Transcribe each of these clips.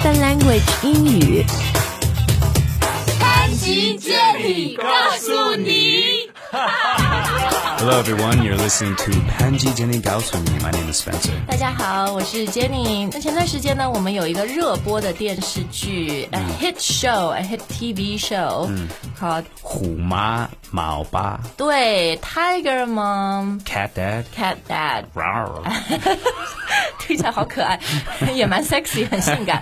Open Language 英语。潘吉接力告诉你。 Hello, everyone. You're listening to Panji Jenny Gaosuni. My name is Spencer. 大家好，我是 Jenny。那前段时间呢，我们有一个热播的电视剧，a hit show，a hit TV show，called 虎妈毛爸对 Tiger Mom Cat Dad. Cat Dad， Rawr. 听起来好可爱，也蛮 sexy，很性感。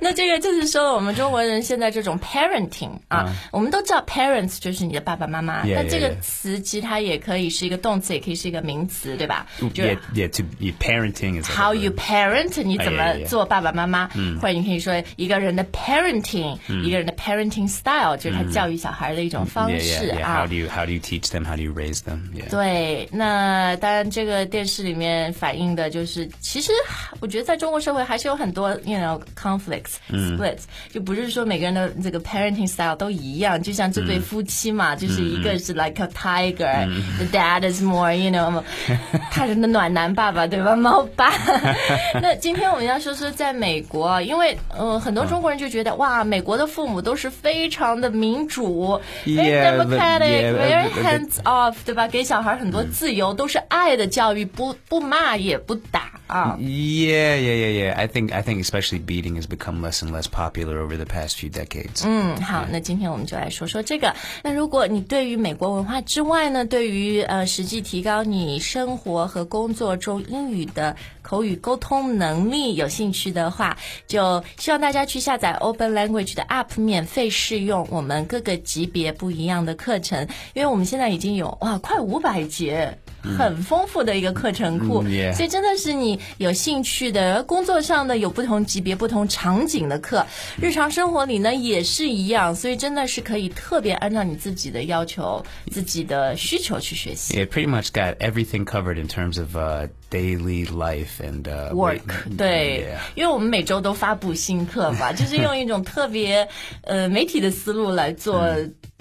那这个就是说，我们中国人现在这种 parenting 啊，我们都知道 parents 就是你的爸爸妈妈但这个.词其实它也可以是一个动词，也可以是一个名词，对吧？就是 to be parenting is how you parent，你怎么.做爸爸妈妈？或者你可以说一个人的 parenting，一个人的 parenting style，就是他教育小孩的一种方式.啊 How。do you how do you teach them? How do you raise them? 对，那当然，这个电视里面反映的就是，其实我觉得在中国社会还是有很多，you know，conflicts，splits，就不是说每个人的这个 parenting style 都一样，就像这对夫妻嘛，就是一个是 like a tiger，the dad is more，you know。他人的暖男爸爸，对吧？猫爸。那今天我们要说说在美国，因为嗯很多中国人就觉得哇，美国的父母都是非常的民主，very democratic，very hands off，对吧？给小孩很多自由，都是爱的教育，不不骂也不打。啊。Yeah, yeah, yeah, yeah. I think I think especially beating has become less and less popular over the past few decades. 嗯，好，那今天我们就来说说这个。那如果你对于美国文化之外呢，对于呃实际提高你生活和工作中英语的口语沟通能力有兴趣的话，就希望大家去下载 Open Language 的 App，免费试用我们各个级别不一样的课程。因为我们现在已经有哇快五百节。很丰富的一个课程库，嗯，yeah 所以真的是你有兴趣的，工作上的有不同级别、不同场景的课，日常生活里呢也是一样，所以真的是可以特别按照你自己的要求、自己的需求去学习。It pretty much got everything covered in terms of uh, daily life and uh, work 对 Yeah.，因为我们每周都发布新课嘛，就是用一种特别呃媒体的思路来做。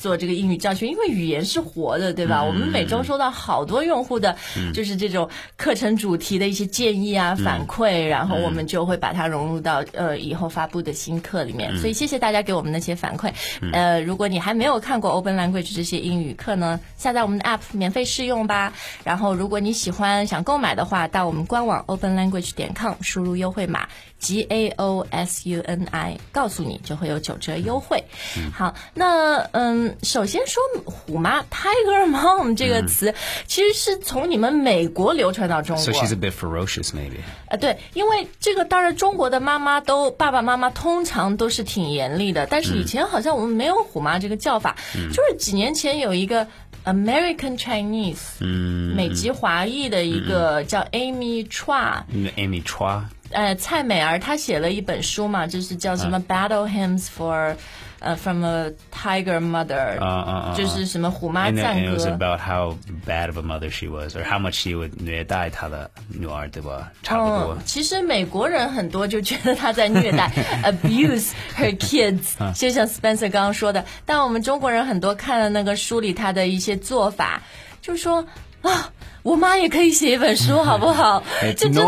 做这个英语教学，因为语言是活的，对吧？我们每周收到好多用户的，就是这种课程主题的一些建议啊、反馈，然后我们就会把它融入到呃以后发布的新课里面。所以谢谢大家给我们那些反馈。呃，如果你还没有看过 Open Language 这些英语课呢，下载我们的 App 免费试用吧。然后如果你喜欢想购买的话，到我们官网 openlanguage 点 com 输入优惠码 G A O S U N I，告诉你就会有九折优惠。好，那嗯，首先说虎妈 Tiger Mom 这个词，其实是从你们美国流传到中国。So she's a bit ferocious, maybe. 呃，对，因为这个当然中国的妈妈都爸爸妈妈通常都是挺严厉的，但是以前好像我们没有虎妈这个叫法，就是几年前有一个 American Chinese，嗯，美籍华裔的一个叫 Amy Chua，Amy Chua. 呃，蔡美儿她写了一本书嘛，就是叫什么 Battle Hymns for，呃，From a Tiger Mother，、就是什么虎妈赞 and it was 歌。about how bad of a mother she was, or how much she would 虐待她的女儿，对吧？差不多。嗯，其实美国人很多就觉得她在虐待 abuse her kids，就像 Spencer 刚刚说的。但我们中国人很多看了那个书里他的一些做法，就说啊。我妈也可以写一本书，好不好就真的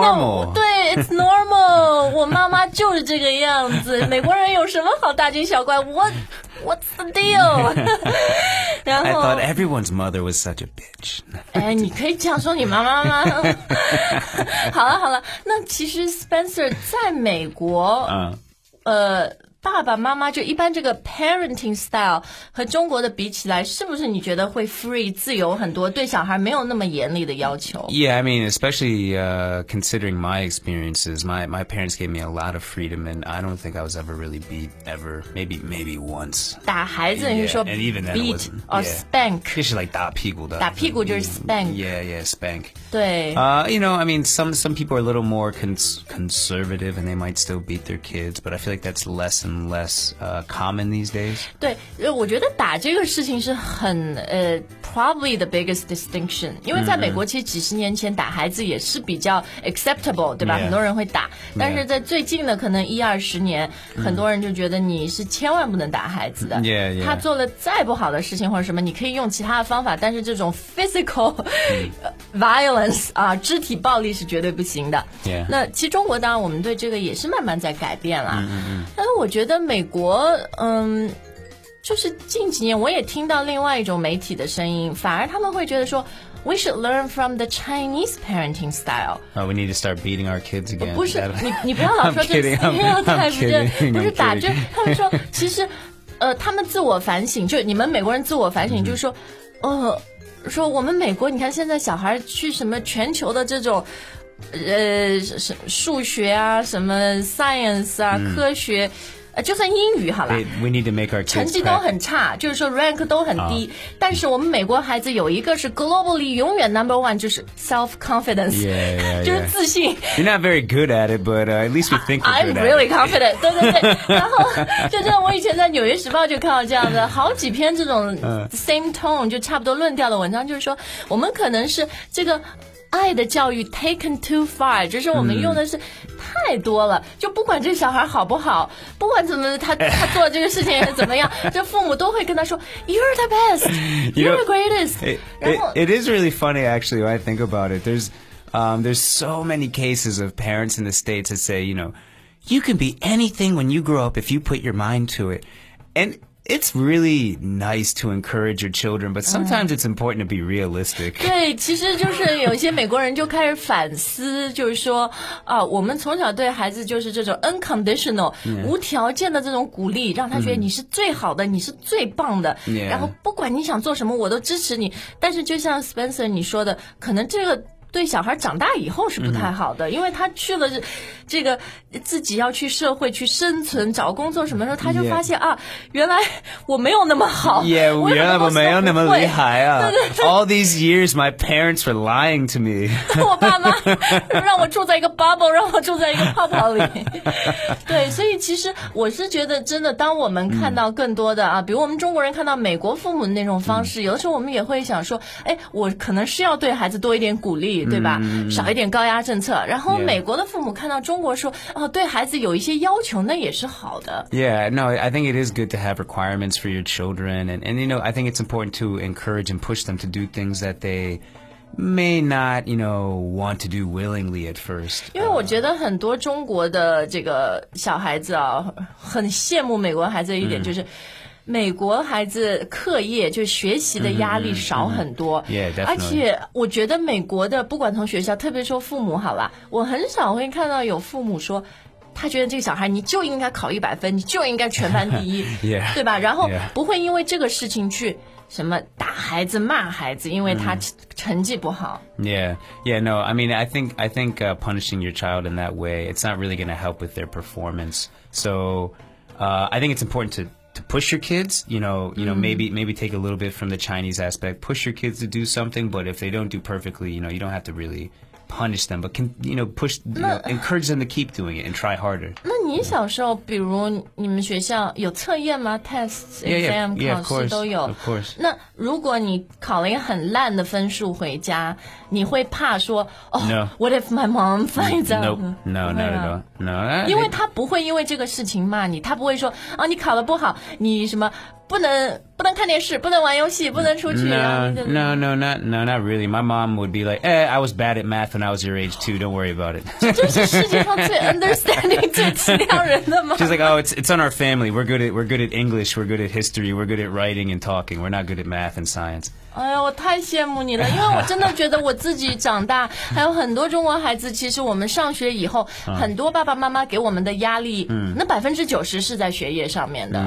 对，it's normal。我妈妈就是这个样子。美国人有什么好大惊小怪？What What's the deal？然 I 后 thought everyone's mother was such a bitch. 哎，你可以这样说你妈妈吗？好了好了，那其实 Spencer 在美国，嗯呃，爸爸妈妈就一般这个 parenting style 和中国的比起来，是不是你觉得会 free 自由很多，对小孩没有那么严厉的要求？ Yeah, I mean, especially uh, considering my experiences, my, my parents gave me a lot of freedom, and I don't think I was ever really beat ever. Maybe maybe once. 打孩子，你是说 Yeah, and even then it beat wasn't- or yeah. spank？ Just like 打屁股的。打屁股就是 spank Yeah, yeah, spank. 对。 Uh, you know, I mean, some some people are a little more cons- conservative, and they might still beat their kids, but I feel like that's less and less uh, common these days. 对，呃，我觉得打这个事情是很呃 probably the biggest distinction，因为在美国其实几十年前打孩子也是比较 acceptable，对吧 Yeah. 很多人会打，但是在最近的可能一二十年，很多人就觉得你是千万不能打孩子的。他做了再不好的事情或者什么，你可以用其他的方法，但是这种 physical 呃 violence 啊，肢体暴力是绝对不行的。那其实中国当然我们对这个也是慢慢在改变啦。但是我觉得美国，嗯。就是近几年，我也听到另外一种媒体的声音，反而他们会觉得说，We should learn from the Chinese parenting style. We need to start beating our kids again. 不是你，你不要老 说这，不要太不接，不是打，就他们说，其实，呃，他们自我反省，就你们美国人自我反省，就是说，呃，说我们美国，你看现在小孩去什么全球的这种，呃，什数学啊，什么 science 啊，科学。呃，就算英语好了，we need to make our 成绩都很差，就是说 rank 都很低。但是我们美国孩子有一个是 globally 永远 number one，就是 self confidence，、就是.自信。You're not very good at it, but uh, at least we think I'm really confident，对对对。然后就这样，我以前在《纽约时报》就看到这样的好几篇这种 same tone 就差不多论调的文章，就是说我们可能是这个。爱的教育 taken too far，就是我们用的是太多了，就不管这小孩好不好，不管怎么他他做这个事情怎么样，这父母都会跟他说 You're the You best，You're know, the greatest。 It, 然 it, 后 it is really funny, actually, when I think about it. There's, um, there's so many cases of parents in the States that say, you know, you can be anything when you grow up if you put your mind to it. And it's really nice to encourage your children, but sometimes it's important to be realistic. 对，其实就是有一些美国人就开始反思，就是说，啊，我们从小对孩子就是这种 unconditional、无条件的这种鼓励，让他觉得你是最好的，你是最棒的.然后不管你想做什么，我都支持你。但是就像 Spencer 你说的，可能这个。对小孩长大以后是不太好的，因为他去了这这个自己要去社会去生存、找工作什么时候，他就发现啊，原来我没有那么好。原来我没有那么厉害啊。All these years, my parents were lying to me. 我爸妈 让我住在一个 bubble，让我住在一个泡泡里。对，所以其实我是觉得，真的，当我们看到更多的啊，比如我们中国人看到美国父母的那种方式，有的时候我们也会想说，哎，我可能是要对孩子多一点鼓励，对吧？少一点高压政策。然后 Yeah. 美国的父母看到中国说，哦，对孩子有一些要求，那也是好的。 Yeah, no, I think it is good to have requirements for your children. And, and, you know, I think it's important to encourage and push them to do things that they may not, you know, want to do willingly at first. 因为我觉得很多中国的这个小孩子啊，很羡慕美国孩子的一点就是。 美国孩子课业就学习的压力少很多 Yeah, definitely. 而且我觉得美国的不管从学校，特别说父母好了，我很少会看到有父母说。他觉得这个小孩你就应该考一百分，你就应该全班第一 Yeah, 对吧？然后 yeah. 不会因为这个事情去什么打孩子、骂孩子，因为他成绩不好。 Yeah, yeah, no, I mean, I think, I think uh, punishing your child in that way, it's not really going to help with their performance. So, uh, I think it's important to, to push your kids, you know, you know, maybe, maybe take a little bit from the Chinese aspect, push your kids to do something, but if they don't do perfectly, you know, you don't have to really punish them, but can, you know, push, you know, encourage them to keep doing it and try harder. 那你小时候，比如你们学校有测验吗？test、 Yeah, yeah, exam、 yeah, 考 of 试 course, 都有。 of course. 那如果你考了一个很烂的分数回家，你会怕说哦 No. What if my mom finds out？ Nope, no, 不会 not at 啊 all. No, I- 因为他不会因为这个事情骂你，他不会说啊你考的不好， 你什么不能不能看电视，不能玩游戏，不能出去。然后 No, 你就 no, no, not no, not really. My mom would be like, "Eh, I was bad at math when I was your age too. Don't worry about it." 这是世界上最 understanding 最体谅人的吗？ She's like, "Oh, it's it's on our family. We're good at we're good at English. We're good at history. We're good at writing and talking. We're not good at math and science." 哎呀，我太羡慕你了，因为我真的觉得我自己长大，还有很多中国孩子，其实我们上学以后，很多爸爸妈妈给我们的压力，那百分之九十是在学业上面的。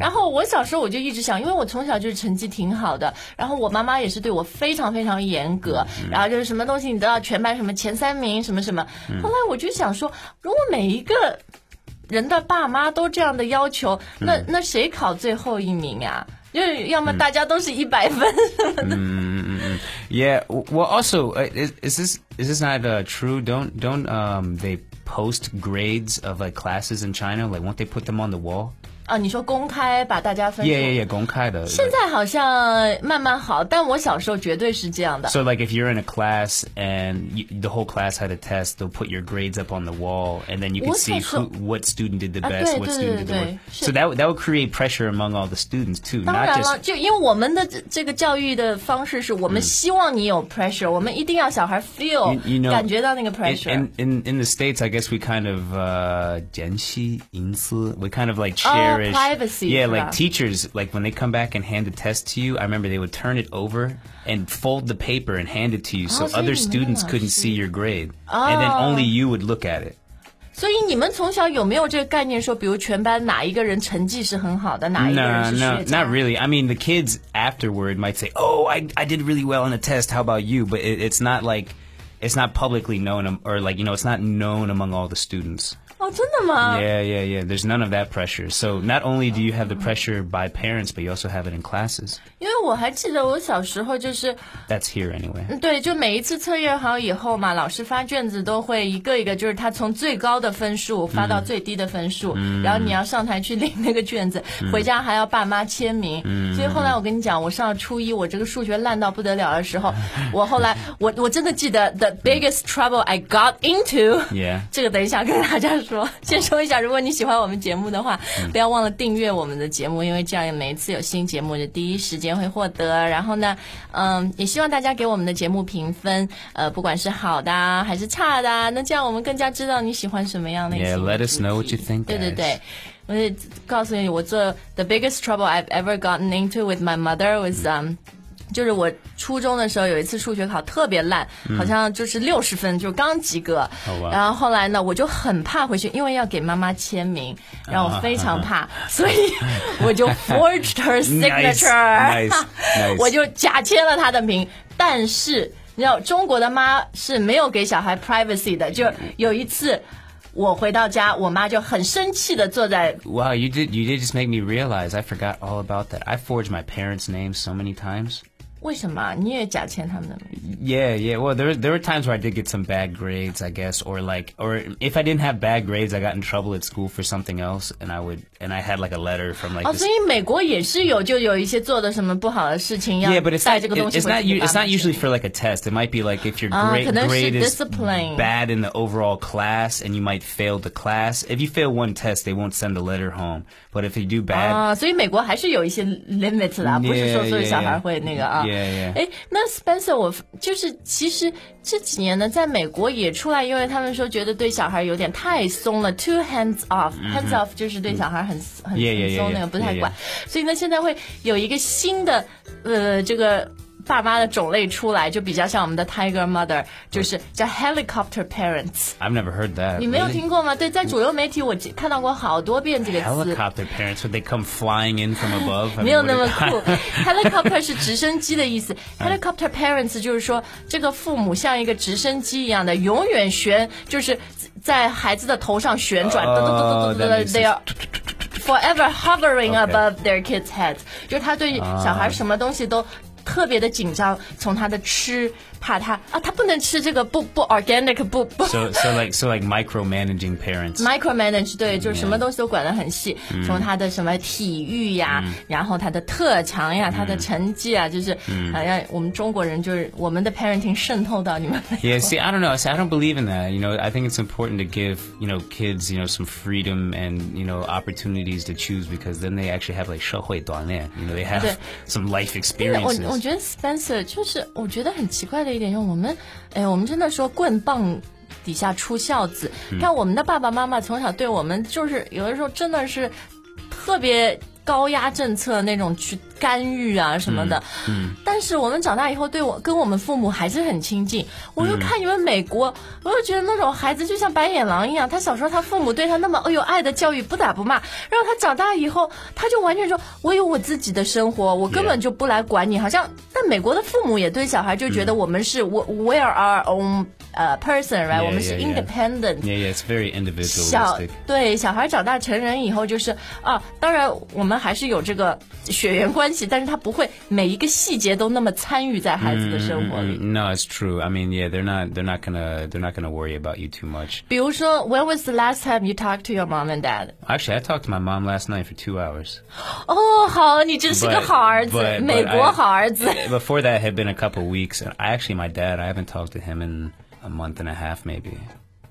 然后我小时候我就一直想，因为我从小就是成绩挺好的，然后我妈妈也是对我非常非常严格，然后就是什么东西你都要全班什么前三名什么什么。后来我就想说，如果每一个人的爸妈都这样的要求，那那谁考最后一名啊？就是要么大家都是一百分。 Yeah. w- Well, also, uh, is, is this is this not uh, true? Don't don't um they post grades of like classes in China? Like, won't they put them on the wall? 啊，你说公开把大家分数 Yeah, yeah, yeah. 公开的。现在好像慢慢好，但我小时候绝对是这样的。 So like if you're in a class and you, the whole class had a test, they'll put your grades up on the wall, and then you can 我 see 小时候- who, what student did the 啊， best, 对， what 对， student did 对， the 对， worst. 是。 So that would- that would create pressure among all the students too, 当 not 然 just 了，就因为我们的这这个教育的方式是我们希望你有 pressure，、我们一定要小孩 feel You- you know, 感觉到那个 pressure。 In, in, in, in the States, I guess we kind of, uh, 珍惜隐私. we kind of like cherish. privacy, Yeah, yeah. like teachers, like when they come back and hand a test to you, I remember they would turn it over and fold the paper and hand it to you so Oh, so other 你们的 students 老 couldn't 师- see your grade. And then only you would look at it. 所以你们从小有没有这个概念说，比如全班哪一个人成绩是很好的，哪一个 No, 人是 no, 学渣 not really. I mean, the kids afterward might say, "Oh, I I did really well on the test. How about you?" But it, it's not like it's not publicly known am- or like you know, it's not known among all the students. 哦，真的吗？ Yeah, yeah, yeah. There's none of that pressure. So not only do you have the pressure by parents, but you also have it in classes. 因为我还记得我小时候就是， That's here anyway. 嗯对，就每一次测验好以后嘛，老师发卷子都会一个一个，就是他从最高的分数发到最低的分数，然后你要上台去领那个卷子，回家还要爸妈签名。所以后来我跟你讲，我上了初一，我这个数学烂到不得了的时候，我后来我我真的记得 the biggest trouble I got into。 Yeah. 这个等一下跟大家说。 先说一下，如果你喜欢我们节目的话，不要忘了订阅我们的节目，因为这样每一次有新节目就第一时间会获得。然后呢，嗯，也希望大家给我们的节目评分，呃，不管是好的啊还是差的啊，那这样我们更加知道你喜欢什么样类型 Yeah, 的 let us know what you think, 对对对。我就告诉你，我做 the biggest trouble I've ever gotten into with my mother was um 就是我初中的时候有一次数学考特别烂，好像就是六十分，就刚及格。然后后来呢，我就很怕回去，因为要给妈妈签名，然后我非常怕，所以我就 forged her signature，nice, nice. 我就假签了她的名。但是你知道，中国的妈是没有给小孩 privacy 的，就有一次。我回到家，我妈就很生气的坐在 Wow, you did you did just make me realize I forgot all about that. I forged my parents' names so many times. 为什么你也假签他们的名？ Yeah, yeah. Well, there there were times where I did get some bad grades, I guess, or like, or if I didn't have bad grades, I got in trouble at school for something else, and I would, and I had like a letter from like 哦， this 所以美国也是有，就有一些做的什么不好的事情，要 Yeah, but it's 带 not. 这个东西 It's 回 not. 去给 u- 爸 It's 妈 not usually for like a test. It might be like if your 啊， grade 可能是 grade is discipline bad in the overall class and you might fail the class. If you fail one test, they won't send a letter home. But if you do bad, 啊，所以美国还是有一些 limit 的啊，不是说 Yeah, 所有 yeah, 小孩 yeah. 会那个啊。 Yeah, Yeah. 哎，那 Spencer，我就是其实这几年呢，在美国也出来，因为他们说觉得对小孩有点太松了，too hands off，hands off 就是对小孩很很松那个.不太管，所以呢，现在会有一个新的呃这个。爸妈的种类出来，就比较像我们的 Tiger Mother，就是叫 Helicopter Parents。I've never heard that. 你没有?听过吗？对，在主流媒体我看到过好多遍这个词。Helicopter parents would they come flying in from above? 没有那么酷。Helicopter 是直升机的意思，Helicopter parents 就是说这个父母像一个直升机一样的，永远旋，就是在孩子的头上旋转，哦嘟嘟嘟嘟嘟 that 嘟 makes，they are forever hovering above their kids' heads，就是他对小孩什么东西都。特别的紧张，从他的吃，怕他啊，他不能吃这个不不 organic 不不 So so like so like micromanaging parents. micromanage 对，就是什么东西都管得很细，从他的什么体育呀，然后他的特长呀，他的成绩啊，就是好像我们中国人就是我们的 parenting 渗透到你们美国 Yeah, see, I don't know. See, I don't believe in that. You know, I think it's important to give, you know, kids, you know, some freedom and, you know, opportunities to choose because then they actually have like 社会锻炼. You know, they have Yeah. some life 真的，我 experiences. 我觉得 Spencer 就是我觉得很奇怪 的一点，就是我们，哎，我们真的说棍棒底下出孝子。看我们的爸爸妈妈从小对我们，就是有的时候真的是特别高压政策那种去干预啊什么的。嗯。但是我们长大以后，对我跟我们父母还是很亲近。我就看你们美国，我就觉得那种孩子就像白眼狼一样，他小时候他父母对他那么有爱的教育，不打不骂，然后他长大以后，他就完全说，我有我自己的生活，我根本就不来管你。好像，但美国的父母也对小孩就觉得我们是我、we are our own 呃 person，right？、Yeah, 我们是 independent。Yeah, yeah, it's very 小 individualistic. 对小孩长大成人以后，就是啊，当然我们还是有这个血缘关关系，但是他不会每一个细节都那么参与在孩子的生活里。 No, it's true. I mean, yeah, they're not they're not gonna they're not gonna worry about you too much. 比如说，When was the last time you talked to your mom and dad？ Actually, I talked to my mom last night for two hours. 哦，好，你真是个 But- 好儿子， but- but 美国 I- 好儿子。 Before that, it had been a couple weeks, and I actually my dad I haven't talked to him in a month and a half, maybe.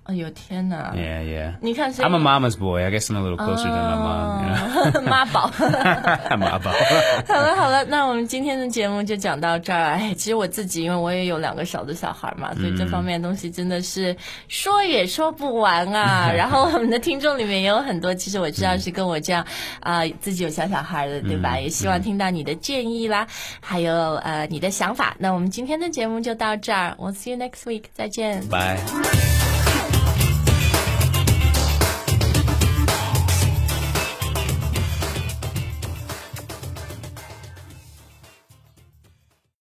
哎呦天哪！Yeah, yeah. 你看，谁 I'm a mama's boy. I guess I'm a little closer to my mom. You know? 妈宝。A mama. 好了好了，那我们今天的节目就讲到这儿。哎，其实我自己因为我也有两个小的小孩嘛，所以这方面的东西真的是说也说不完啊。然后我们的听众里面也有很多，其实我知道是跟我这样啊、自己有小小孩的，对吧？也希望听到你的建议啦，还有呃你的想法。那我们今天的节目就到这儿，我 see you next week，再见。Bye.